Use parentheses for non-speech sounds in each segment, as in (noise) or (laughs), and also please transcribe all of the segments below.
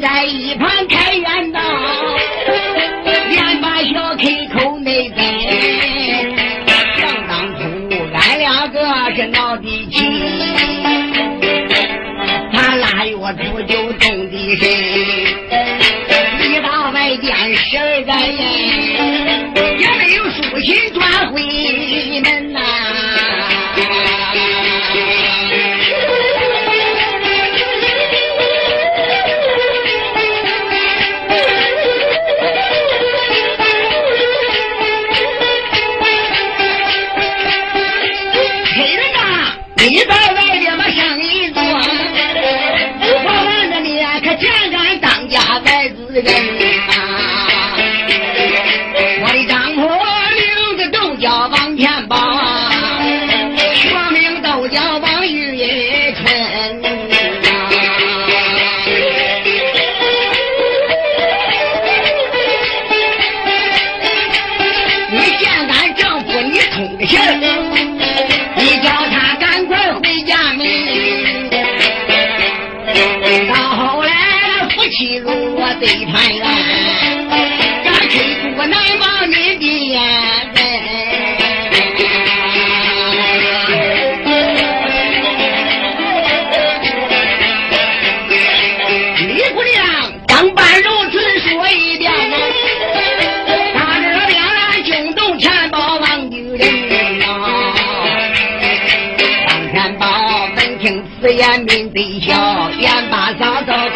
在一旁开元道，连把小 K 口内跟。想当初俺两个是闹的气，他腊月初九动的身，一到外间十二个人，也没有书信转回门在对团圆，咱吹出难忘你的眼李姑娘当伴如此说一遍。大热脸来惊动钱宝王女人啊！王天宝闻听此言，抿嘴笑，眼巴嫂嫂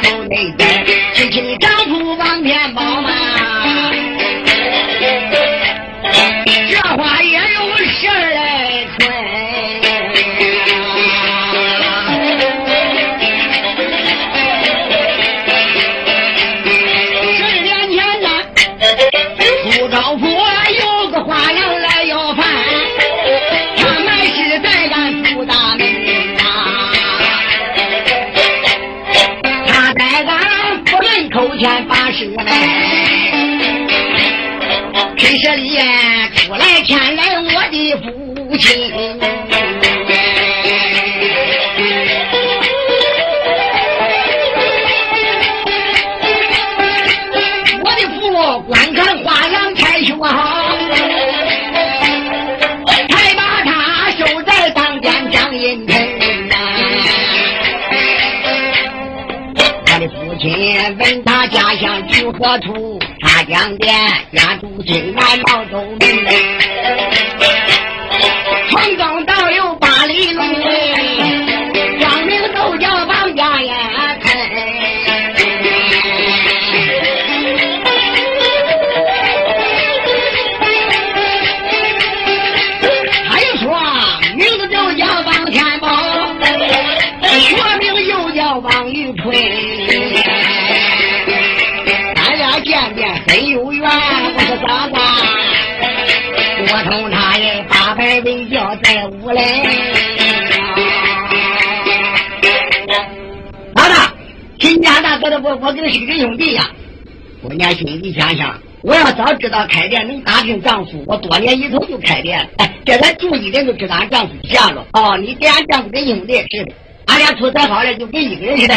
亲问他家乡住何处，他讲的家住京南毛州门，从东到右八里路，也八拜为教在屋来。老大，亲家大哥的我我跟是个兄弟呀。姑娘心里想想，我要早知道开店能打听丈夫，我多年以后就开店了。哎，这咱住一人就知道俺丈夫下落。哦，你给俺丈夫跟兄弟似的，俺俩处才好了，就跟一个人似的。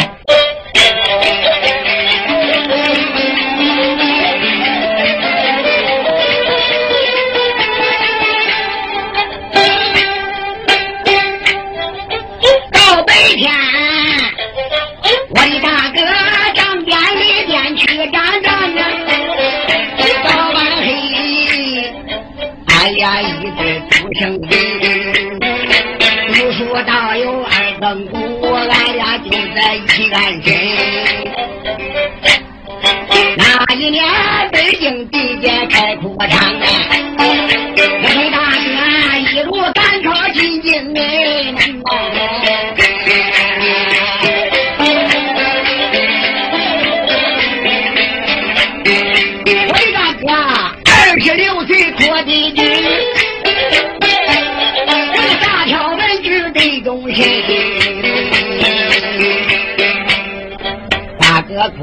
俺俩一直不生人。读书到有二更鼓，俺俩就在一起安身。那一年北京地界开阔场啊，我陪大哥一路赶考进京哎。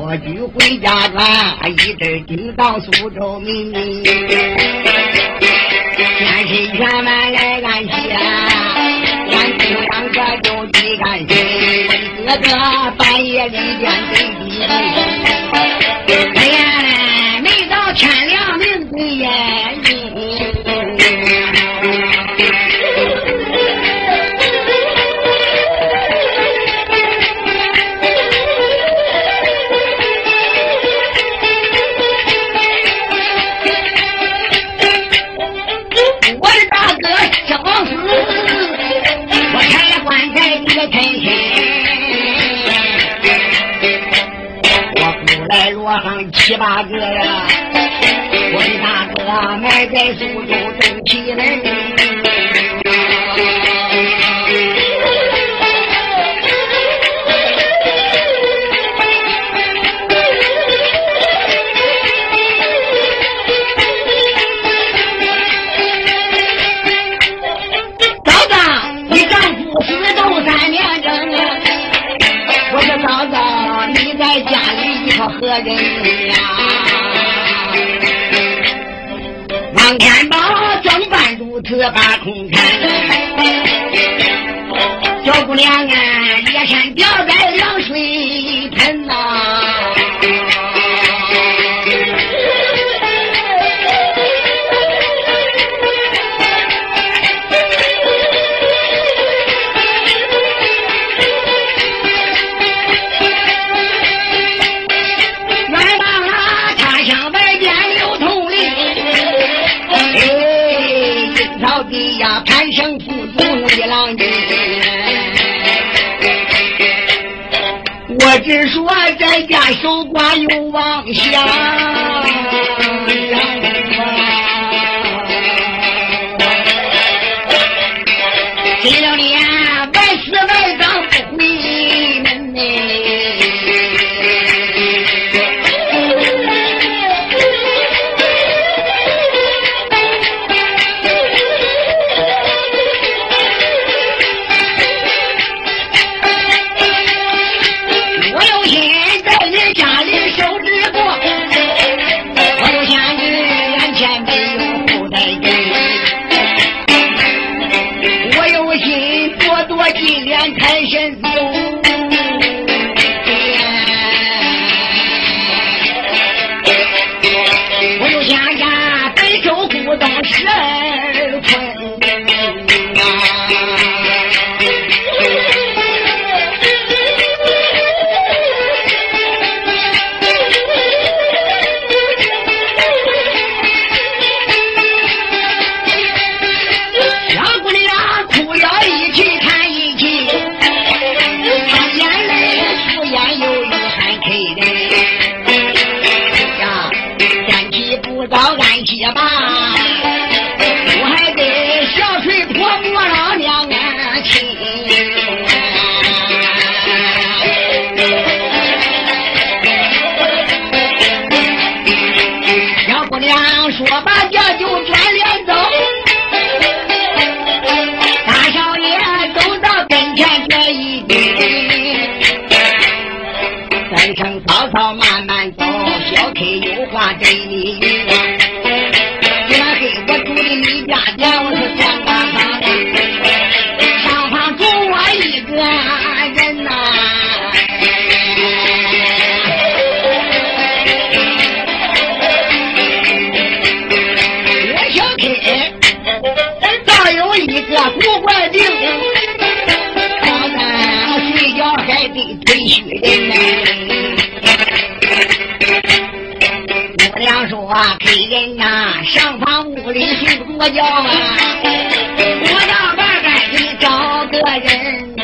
我举回家转，一直盯到苏州门。天神全满来安息啊，俺姑娘可就地干。哥哥半夜里边得的七八个呀，我的大哥埋在苏州正气门。我叫啊，我到外边去找个人呐。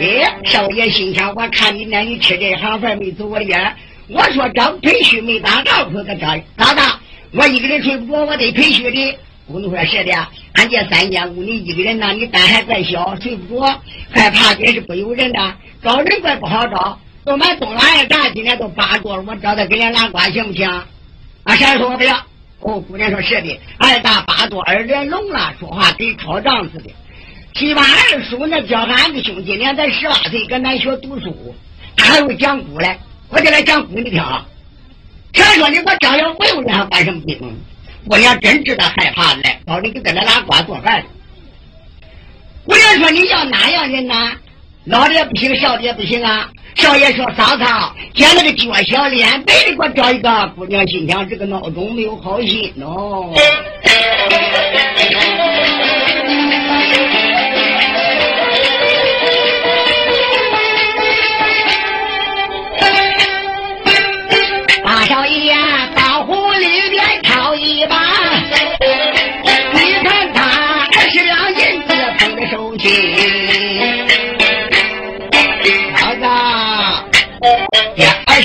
哎，少爷心想，我看你那你吃这行饭没走我眼。我说找培训没当丈夫个找老大，我一个人睡不着，我得培训的。我你说是的，俺家三间屋，你一个人呐，你胆还怪小，睡不着，害怕也是不由人的。找人怪不好找，都买东拉呀，咱今天都八桌，我找他给人拉呱行不行？啊，谁说我不要？哦，姑娘说是的，二大八多，二脸聋了，说话跟抄账似的。七八二叔那叫俺的兄，弟年才十八岁，搁南学读书，他还会讲古嘞。我给他讲古，你听啊。谁说你我张要不用他办什么兵？姑娘真知道害怕来，到底给他拉呱做饭。姑娘说你要哪样人呢？老的也不行，少的也不行啊。少爷说：“嫂嫂，捡了个脚小脸白的，给我找一个姑娘。”心想这个闹钟没有好心哦。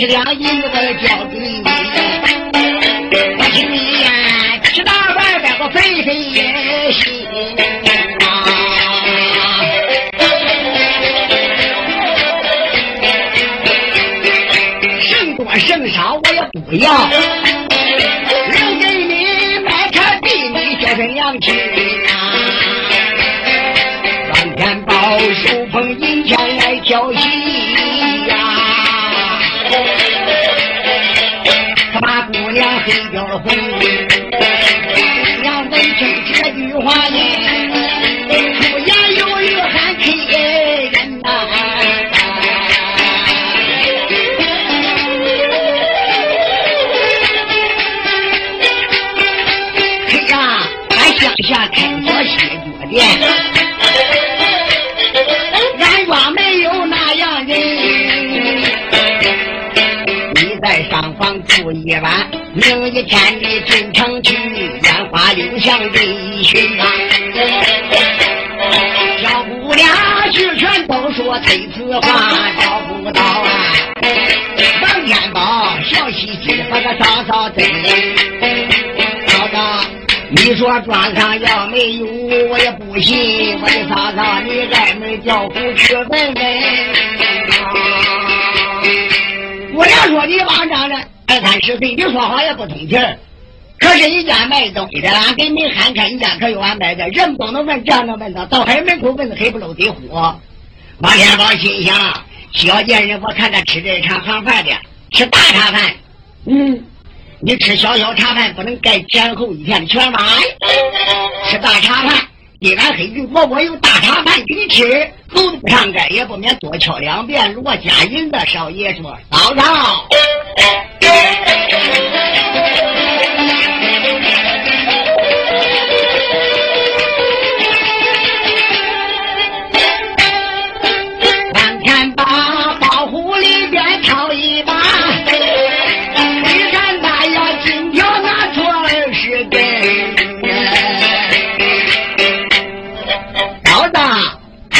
这二十两银子我交给你，我请你呀吃大饭，给我费费心啊，剩多剩少我也不要，留给你买茶地，你叫声娘亲啊。张天宝手红，姑娘闻听这句话呢，出言有语还气人呐、嘿呀，俺乡下开着西脚店，俺庄没有那样人。你在上房住一晚，明一天你进城去，烟花柳巷里寻啊。小姑娘俱全都说推此话，找不到啊。王天宝笑嘻嘻的把个嫂嫂追。嫂嫂，你说庄上要没有，我也不信。我的嫂嫂，你挨门叫户去问问。姑娘说你王丈人二三十岁，你说话也不通气儿。可是人家卖东西的，俺给你看看，人家可有安排的，人不能问，这样能问到，到黑门口问的黑不漏的火。王天宝心想，小贱人，我看他吃这茶行饭的，吃大茶饭。嗯，你吃小小茶饭不能盖前后一天的全碗，吃大茶饭。既然黑鱼饽饽有大茶饭给你吃，狗都不上街，也不免多敲两遍。如果加银子，少爷说嫂嫂。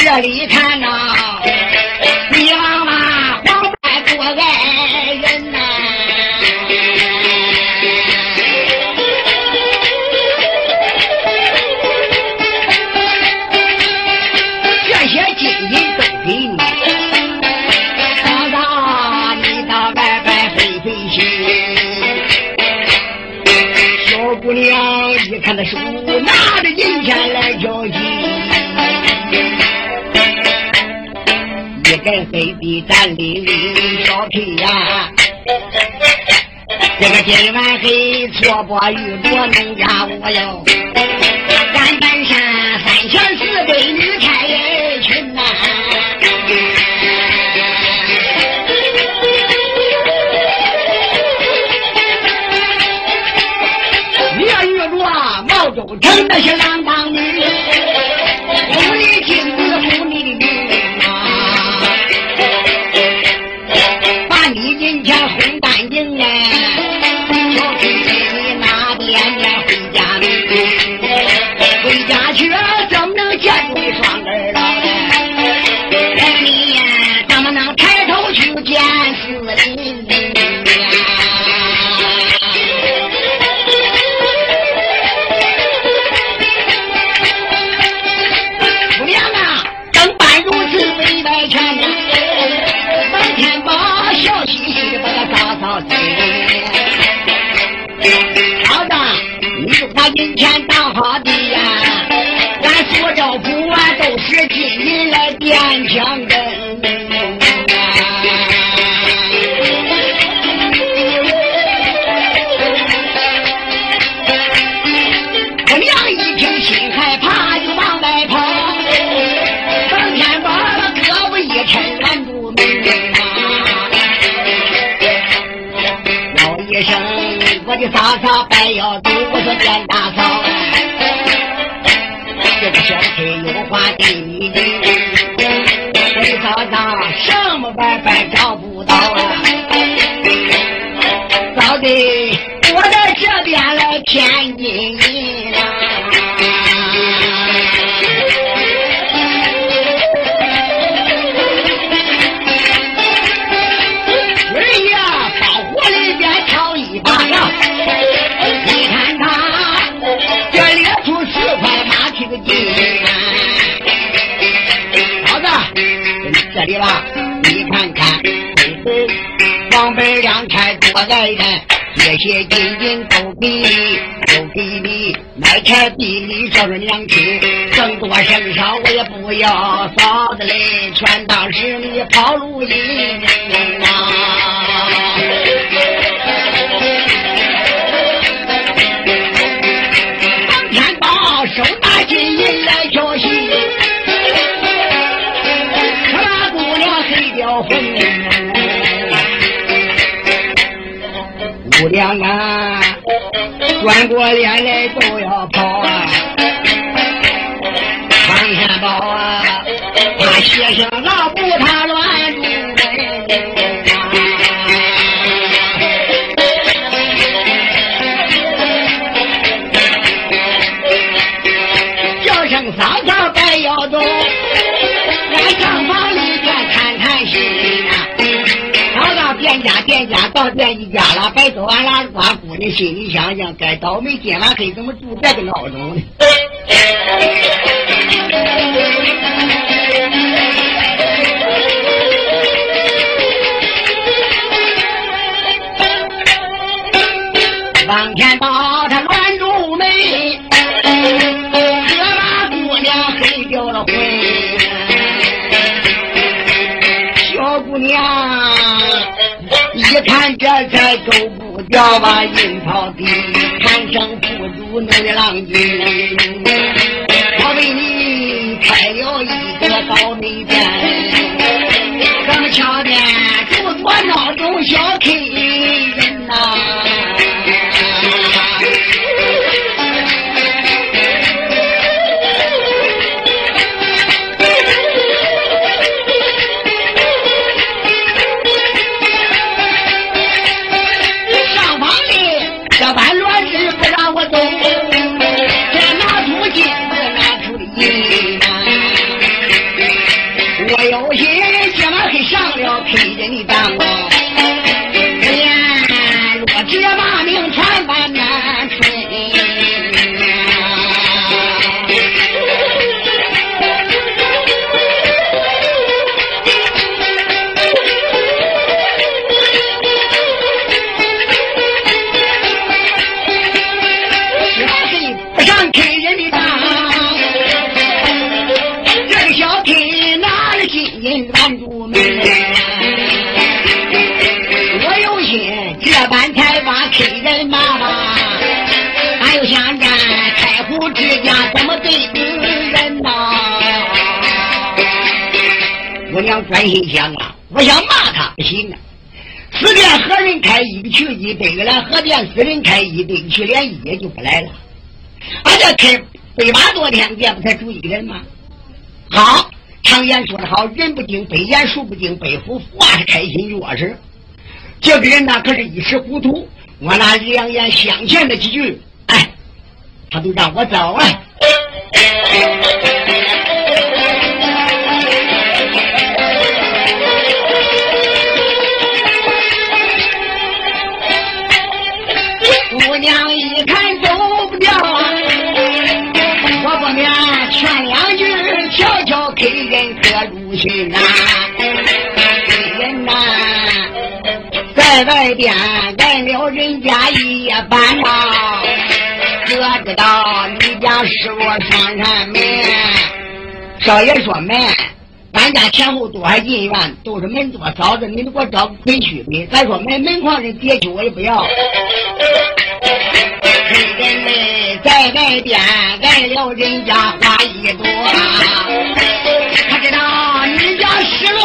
这里看呐、一根黑的战栗栗小皮呀、这个今晚黑错把玉镯弄家我哟，咱本山三千四百女开群呐、你要遇着啊，毛周成那些郎当女，我的嫂嫂白腰走，我说见大嫂，这个小崔有话对你讲，李嫂嫂什么办法找不到啊？嫂子我在这边来天津里吧，你看看，王本亮才多爱人，这些金银都给你，都给你，买菜地里说说娘亲，挣多剩少我也不要，嫂子嘞，全当是你跑路银啊！娘啊，转过脸来都要跑啊！常天宝啊，他先生老不他乱，叫声嫂嫂白要走，俺上房里边谈谈心啊！嫂嫂店家店家到店一家。白走完拉瓜姑娘心里想想，该倒霉今晚黑怎么住这个孬种呢？王天宝看这才走不掉吧，阴曹地，看上不主弄的浪君，我为你开了一个倒霉店，咱们桥店住做闹钟小心想啊！我想骂他不行啊！此店何人开一个去一百个来，何店私人开一百个去，连一也就不来了。俺这开百八多天店，不才住一个人吗？好，常言说得好，人不惊百言，树不惊百虎，话是开心弱是。这个人呢，可是一时糊涂，我那两言相劝的几句，哎，他都让我走了。姑娘一看走不掉啊，我不免劝两句，悄悄给人可入心呐。人呐，在外边挨了人家一夜半呐，哥知道你家失落上山门。少爷说门，俺家前后多还进院，都是门多嫂子，你们给我找回去的。再说门门框人别去，我也不要。黑人们在外边挨了人家花一朵，他知道你家失落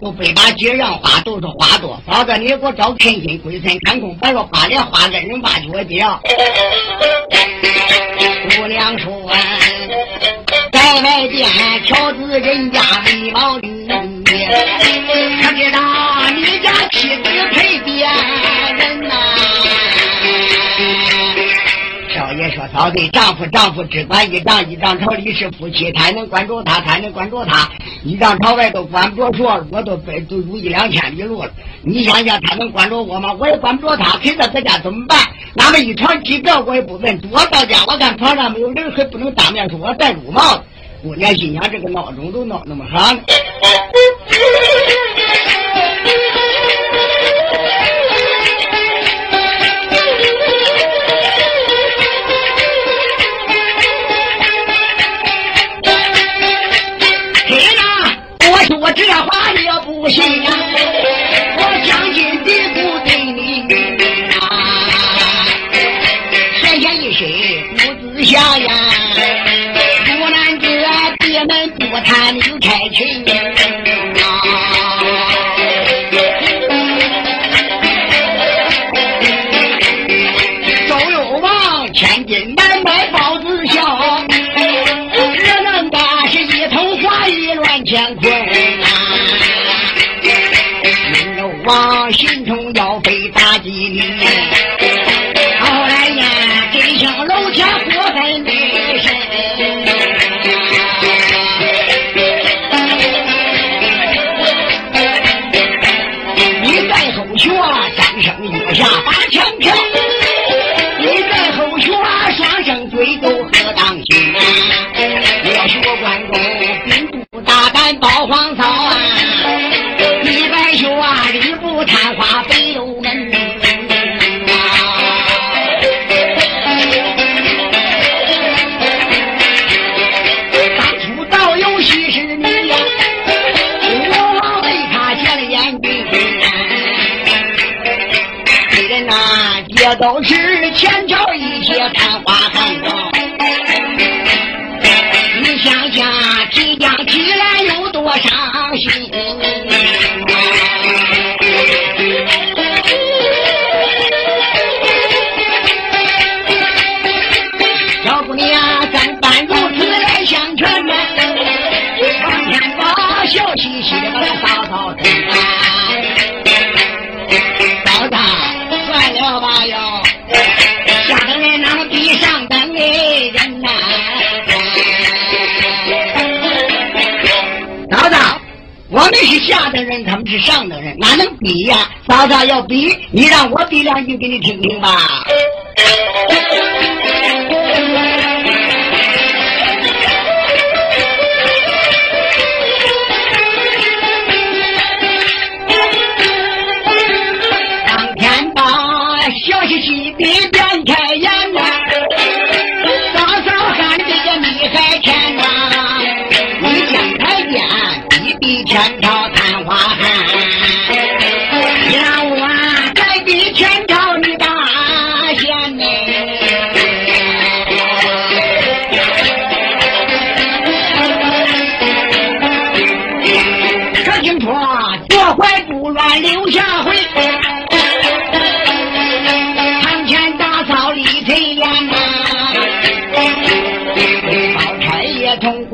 花几盆呐？好的，他后花都非把姐让花，都是花多。嫂子，你给我找恳心归村看空，别说花莲花恩人把脚接。姑娘说，在外边瞧子人家美貌女，可知道你家妻子配别人呐？爷说：“嫂子，丈夫丈夫只管一丈，一丈朝里是夫妻，他能管着他，他能管着他。一丈朝外都管不着说，我都背都有一两千里路了。你想想，他能管着我吗？我也管不着他。陪在在家怎么办？那么一床几个我也不问。我到家，我看床上没有人，还不能当面说我戴绿帽子。姑娘心想，这个闹钟都闹那么响 (laughs) 我这话也。”不信呀，我将心比骨对你啊，闲闲一身不自下呀，不难这爹们不谈你就开群上等人，哪能比呀？嫂嫂要比，你让我比两句给你听听吧。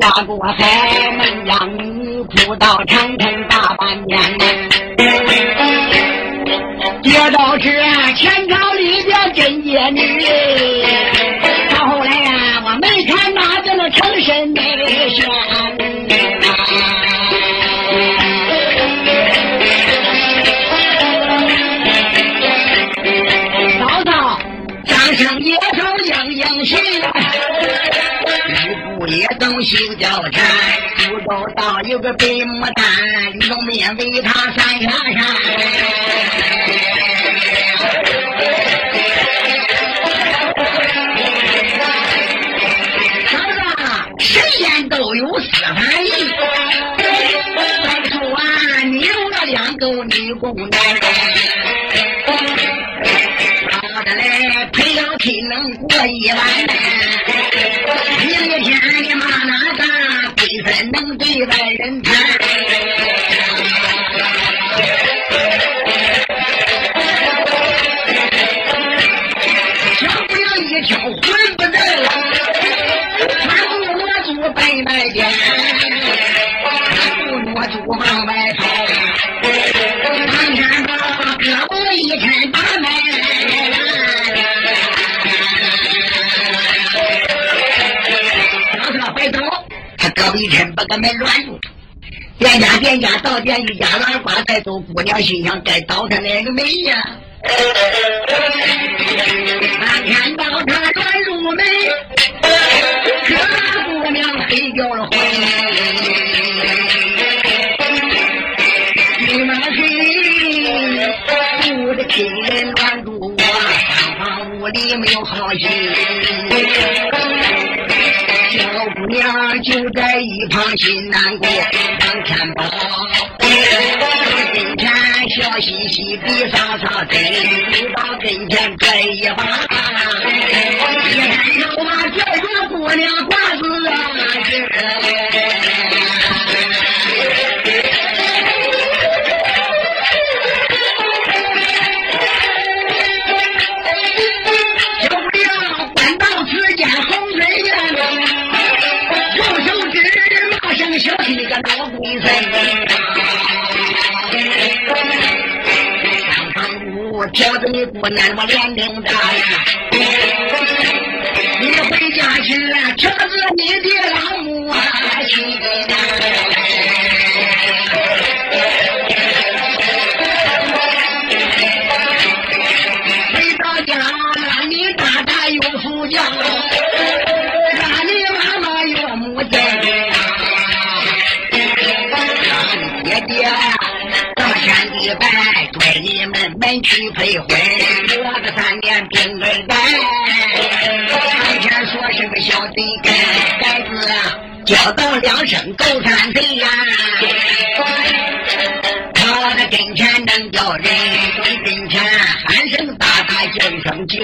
也同挂懂修脚缠。苏州道有个白牡丹，用面为他三下山。嫂子，神仙都有四反应。再说啊，你有了两个女姑娘，好的嘞，配了亲能过一晚。明天你骂哪个？一分能对外人他胳膊一抻把个门软住。店家店家到店一家拉瓜带走，姑娘心想该倒他那个门呀。那天到他软入门，可姑娘黑掉了魂。你们谁不的亲人乱住我，三房屋里没有好心。姑娘就在一旁心难过，张天宝。笑嘻嘻地上上跟，走到跟前拽一把，一抬头啊，叫着姑娘瓜子啊，你姑娘我年龄大呀！你回家去挑着你的老母啊！们门去配婚，我个三年兵二代，上前说是个小贼根，孩子啊，教导两声高山声舅，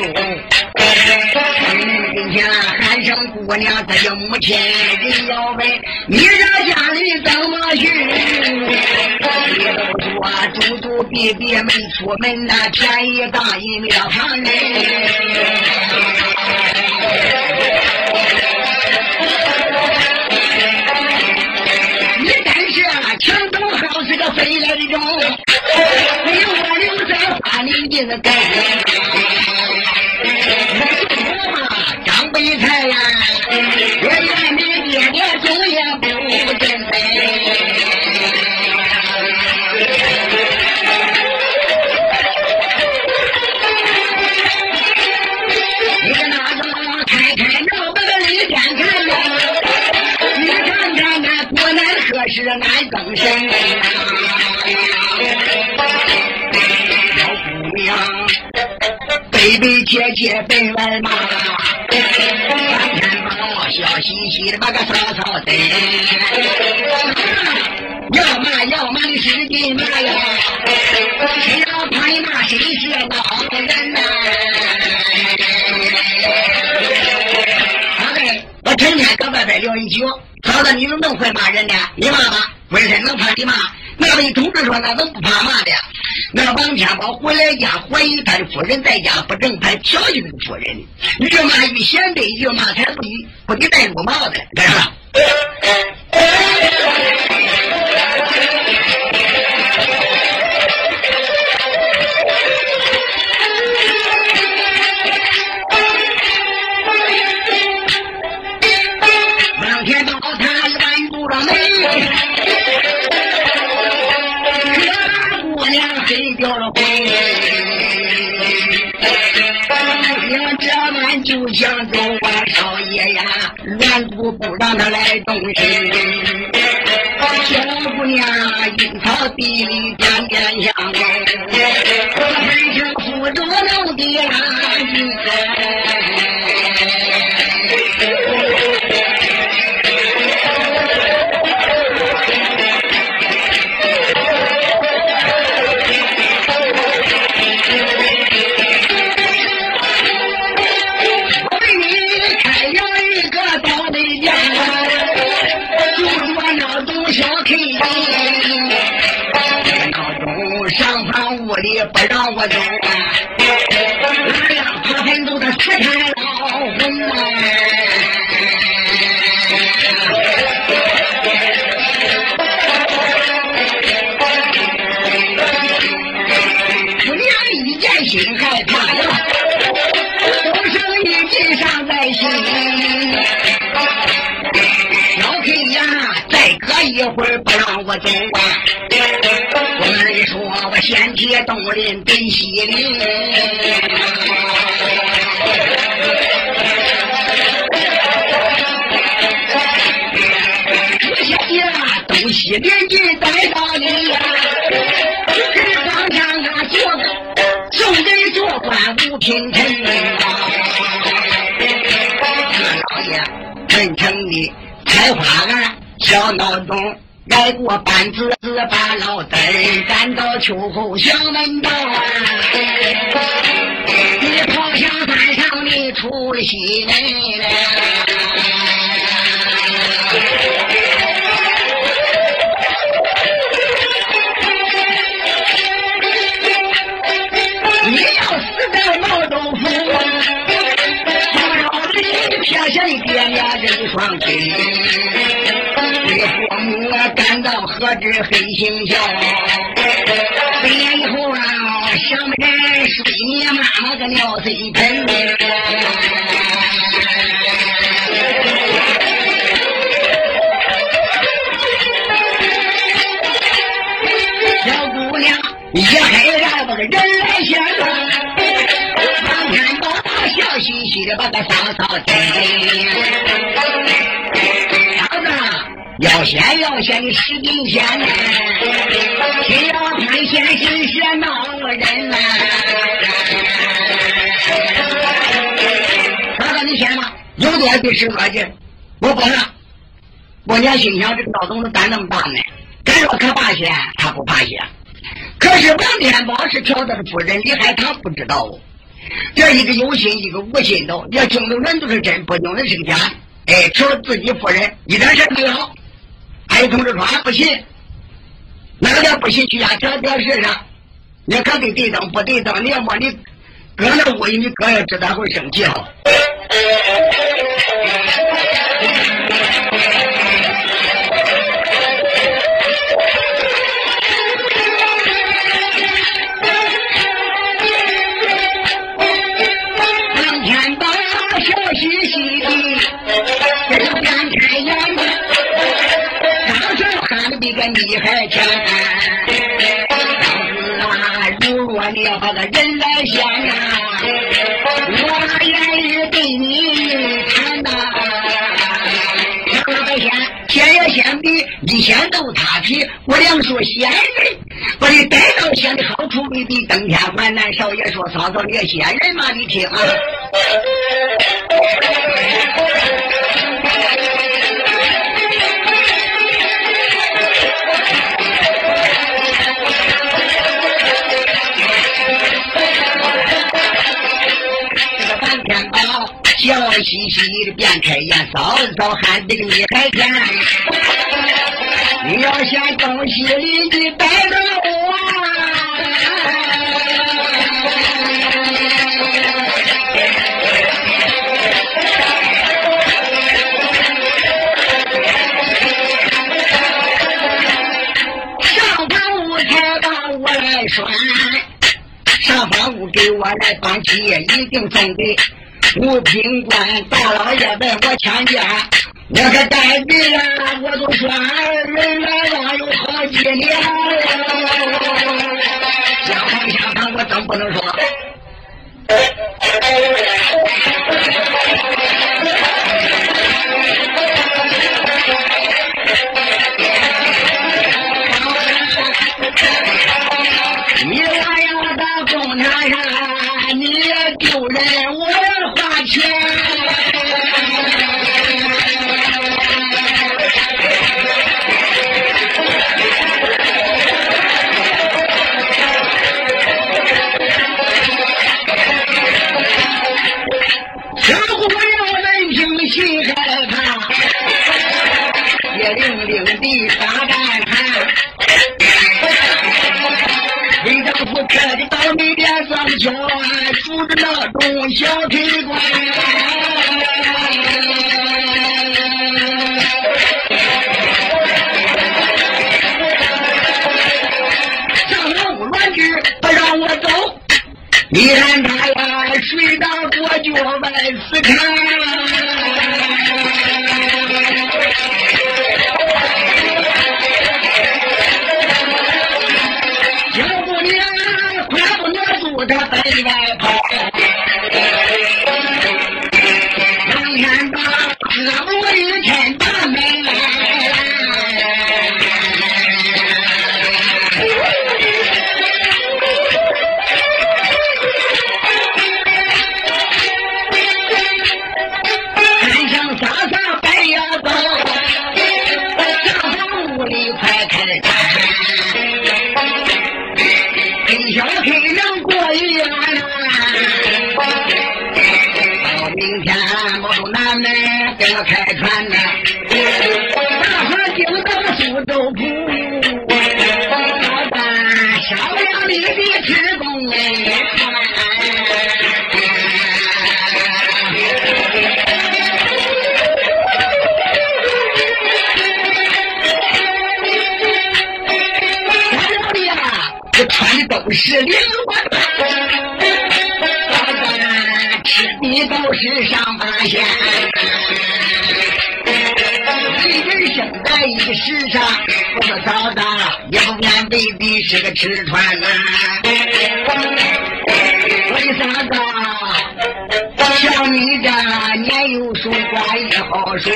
跟前喊声姑娘，这叫母亲，人要问你这家里怎么去？你都说祖祖辈辈没出门，那便宜大银庙旁人。你真是啊墙头好是个飞来的种，你我留在花里的那根。张北才呀，悲悲切切奔来嘛，天宝笑嘻嘻的把个嫂嫂等，要骂要骂你使劲骂呀，谁要怕你骂谁是老人呐？我成天搁外边聊一宿。嫂子，你怎么那么会骂人呢？你骂吧，为什能怕你骂？那位同志说，那怎么不怕骂的？那王天宝回来家，怀疑他的夫人在家不正派，调戏那个夫人。越骂一贤对，越骂才不，不给戴绿帽子，干啥？让他来动身。小姑娘阴草地里一会儿不让我走啊！我跟你说，我先去东林北西林。东西连进带到你呀，给皇上啊做个送给做官五品臣啊，老爷真诚的开花案小闹钟，挨过板子子把老灯，赶到秋后小门道，你跑下山上你出息来。赶到何止黑心笑？回来以后啊，想不着睡你妈妈个尿水盆。小姑娘一害让把个人来相啊，王天宝笑嘻嘻的把个嫂嫂带。要先要先的石顶仙呐，天要看先心是闹人呐。他说你先吧，有点比是恶劲，我不了。我娘心想这个老总子胆那么大呢，敢说可怕些，他不怕些。可是王天宝是挑的夫人，厉害他不知道。这一个有心，一个无心的，要听的人都是真，不听的是假。哎，挑自己夫人一点事没有。白同志说俺不信，哪点不信去呀？调电视上，你看对对等不对等，你要么你搁那屋里，你搁也知道会生气哈。你还钱，当时啊，如若你要把个人来献啊，我愿意对你谈呐。老百姓先也先比一先斗他皮，我两说仙人，把你带到仙的好处未必登天还难。少爷说嫂嫂，你个仙人嘛，你听啊。嘻嘻的便开言，嫂嫂喊的你还甜。你要嫌东西里的带着我，上房屋才把我来拴，上房屋给我来放气，一定送给。五品官大老爷问我钱家，我可带病了，我都说人来了有好几年了。下堂下堂，我真不能说。小铁罐，这老玩具不让我走。你看他呀，睡到过脚外死开。世上，我说嫂子也不免未必是个吃穿呐、我的嫂子，像你这年幼守寡也好守，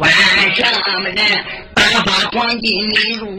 管？什么人打发黄金你入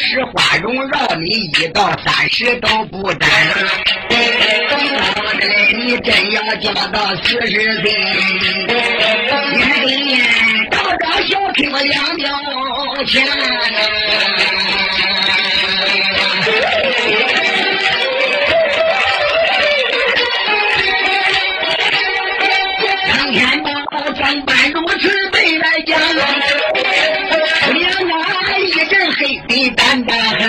使花容绕你一到三十都不沾。你真要交到四十岁，你还得找找小听我两表钱。当天把装扮如此背来讲，黑的胆胆寒。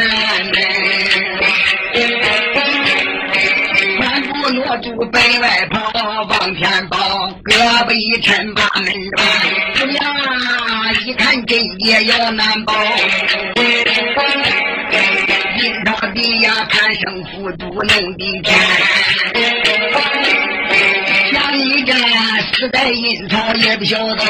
穿不挪住北外跑，往前跑，胳膊一抻把门关。哎呀，一看真也要难保。阴道底呀，攀升复读弄的天。像你这死在阴曹也不晓得，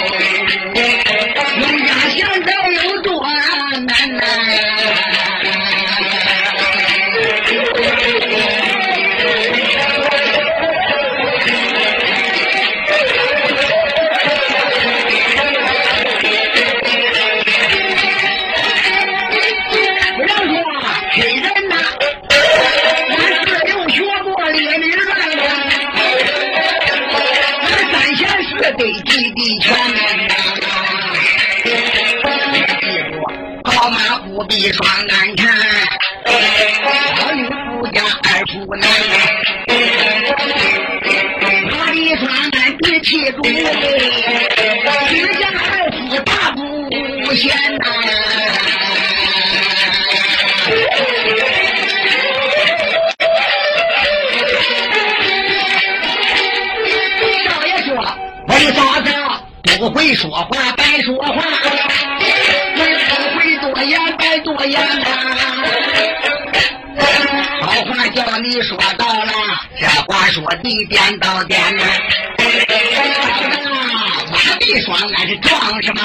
一双难看，我女不嫁二夫男，我的双男脾气毒。的颠倒颠呐。马背双鞍是撞什么？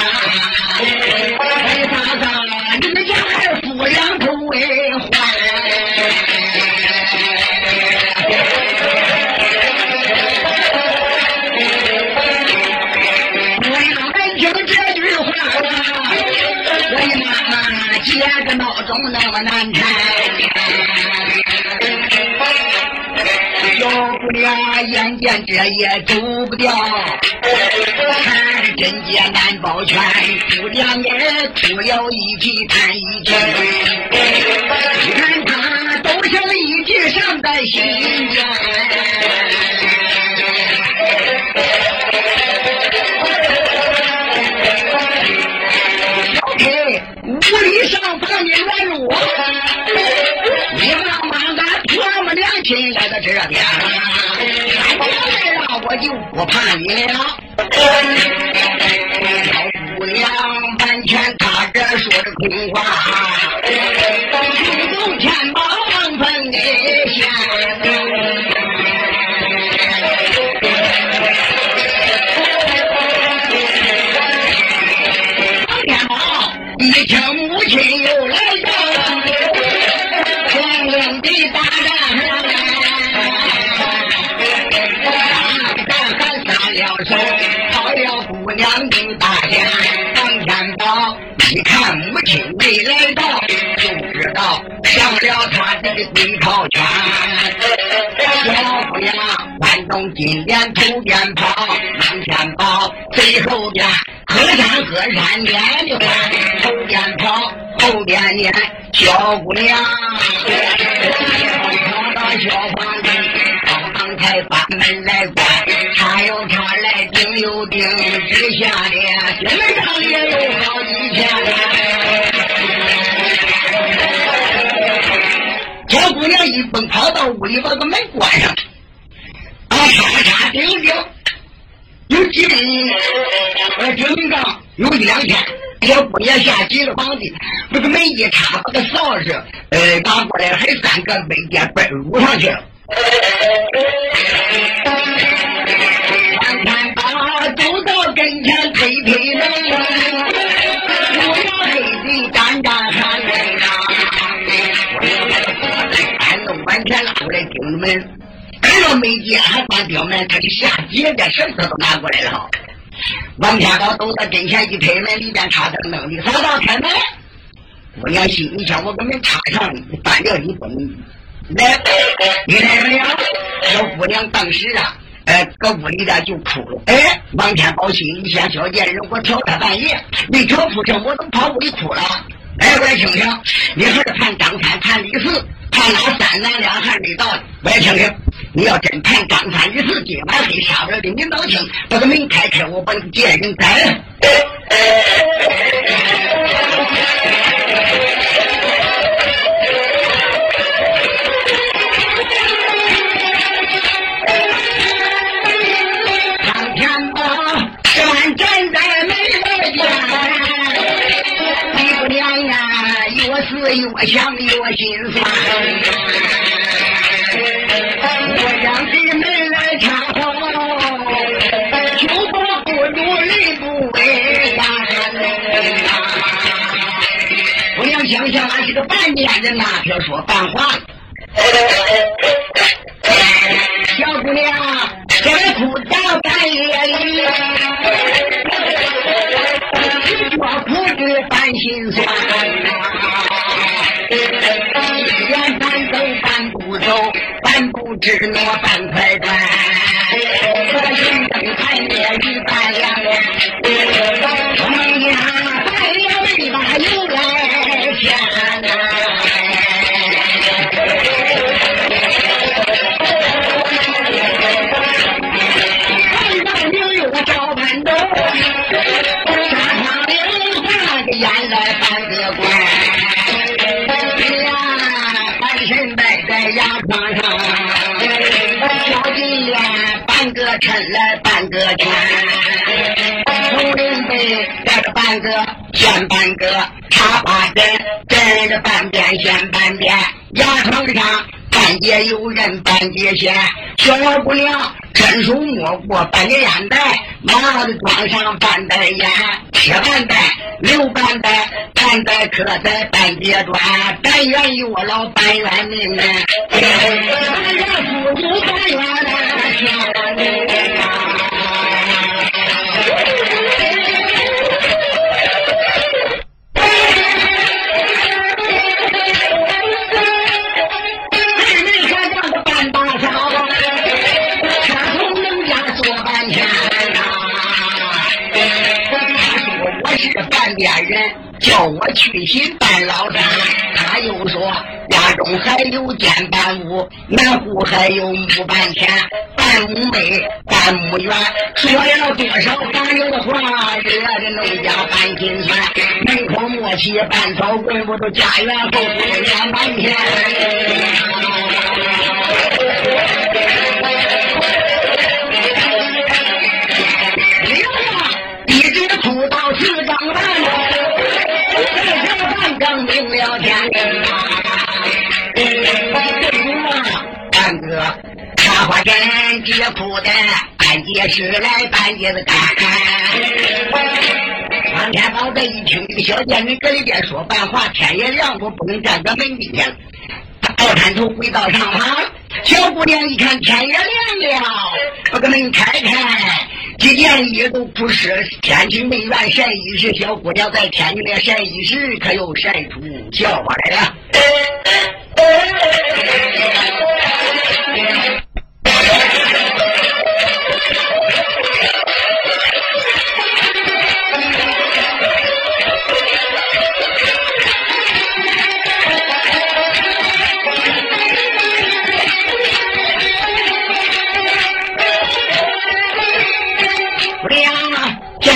连这也走不掉，看着贞洁难保全，姑娘也哭了一起叹一句，我怕你了。一插，把个扫帚呃拿过来，还三个门垫奔入上去了。看看他走到跟前，推推门，姑娘黑的干干喊人呐。俺弄半天拉过来钉门，赶到门前还关掉门，他的下节的绳子都拿过来了。王天宝走到跟前一推门，里边插灯弄的，扫到开门。姑娘心里想：我给门插上，半了你不来，你来不了。小姑娘当时啊，呃，搁屋里边就哭了。哎，王天宝心里想：小贱人，我挑他半夜，没挑出声，我怎么跑屋里哭了？哎，我听听，你还是判张三，判李四，判哪三男两汉没道理？我也听听，你要真判张三李四，今晚黑杀不了的，你闹清，把个门开开，我把你贱人宰了。越思越想越心酸。我将这门来插好，秋波不如人不为干。姑娘想想，俺是个半年人呐，别说半话。小姑娘真哭到半夜里，我哭的半心酸半不知挪半块砖，我心灯还灭一半亮。抻来半个圈，头人背带着半个旋半个，插花针针着半边旋半边，牙床上。半截有人半截闲，小姑娘伸手摸过半截烟袋，妈的装上半袋烟，吃半袋，留半袋，半袋可在半截砖，但愿有我老半愿命啊！半愿夫妇半愿天别人叫！我去寻半老山。他又说家中还有间半屋，南户还有木半田，半屋内半木园。说了多少寒流的话，惹着农家半心酸。门口磨起半草棍，我都家园后不连半天呢，干哥，插。花针接裤的，半截是来，半截子干。王天宝这一听，这个小贱人搁里边说半话，天也亮过，不能站在门边前。他倒探头回到上房，小姑娘一看天也亮了，把个门开开，几件衣都不是，天津梅园晒衣时，小姑娘在天里面晒衣时，可又晒出笑话来了。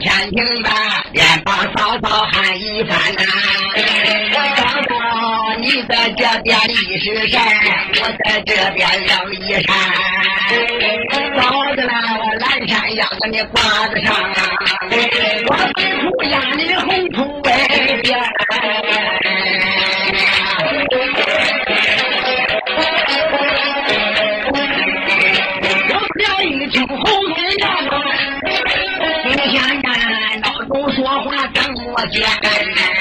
天庭吧，连把嫂嫂喊一番呐。嫂嫂，你在这边立是谁？我在这边晾衣衫。嫂子呢，我蓝山压在你褂子上，我白裤压你红裤 what you.